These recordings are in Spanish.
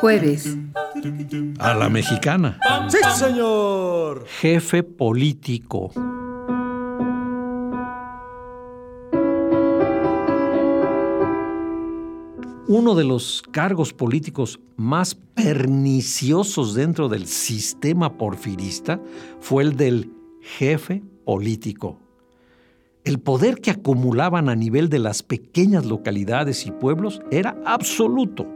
Jueves. A la mexicana. Sí, señor. Jefe político. Uno de los cargos políticos más perniciosos dentro del sistema porfirista fue el del jefe político. El poder que acumulaban a nivel de las pequeñas localidades y pueblos era absoluto.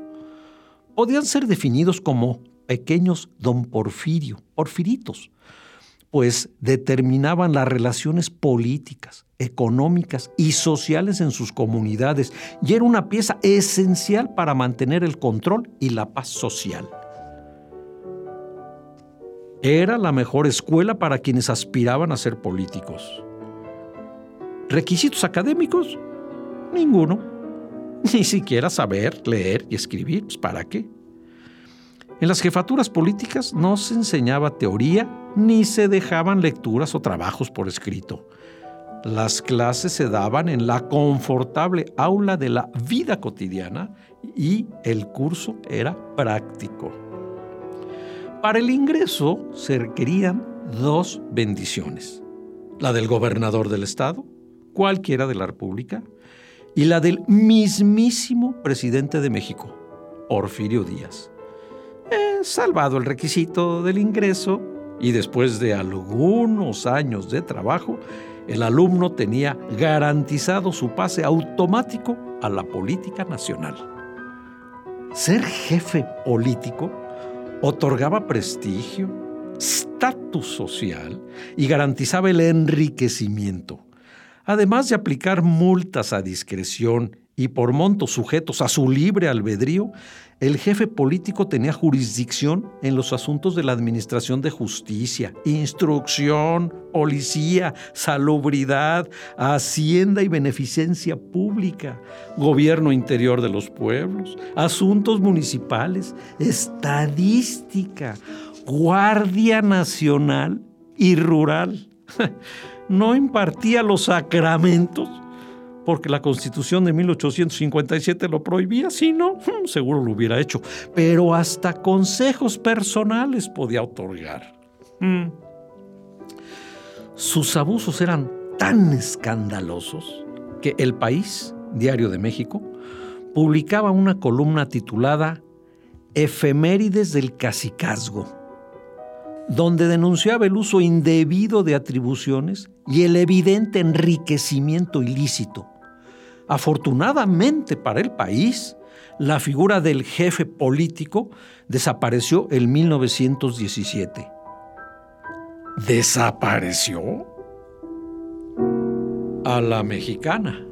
Podían ser definidos como pequeños don Porfirio, porfiritos, pues determinaban las relaciones políticas, económicas y sociales en sus comunidades y era una pieza esencial para mantener el control y la paz social. Era la mejor escuela para quienes aspiraban a ser políticos. ¿Requisitos académicos? Ninguno. Ni siquiera saber leer y escribir. Pues, ¿Para qué? En las jefaturas políticas no se enseñaba teoría ni se dejaban lecturas o trabajos por escrito. Las clases se daban en la confortable aula de la vida cotidiana y el curso era práctico. Para el ingreso se requerían dos bendiciones, la del gobernador del estado, cualquiera de la República, y la del mismísimo presidente de México, Porfirio Díaz. Eh, salvado el requisito del ingreso y después de algunos años de trabajo, el alumno tenía garantizado su pase automático a la política nacional. Ser jefe político otorgaba prestigio, estatus social y garantizaba el enriquecimiento además de aplicar multas a discreción y por montos sujetos a su libre albedrío, el jefe político tenía jurisdicción en los asuntos de la administración de justicia, instrucción, policía, salubridad, hacienda y beneficencia pública, gobierno interior de los pueblos, asuntos municipales, estadística, guardia nacional y rural. no impartía los sacramentos porque la constitución de 1857 lo prohibía, si no, hmm, seguro lo hubiera hecho, pero hasta consejos personales podía otorgar. Hmm. Sus abusos eran tan escandalosos que El País, Diario de México, publicaba una columna titulada Efemérides del Cacicazgo donde denunciaba el uso indebido de atribuciones y el evidente enriquecimiento ilícito. Afortunadamente para el país, la figura del jefe político desapareció en 1917. ¿Desapareció? A la mexicana.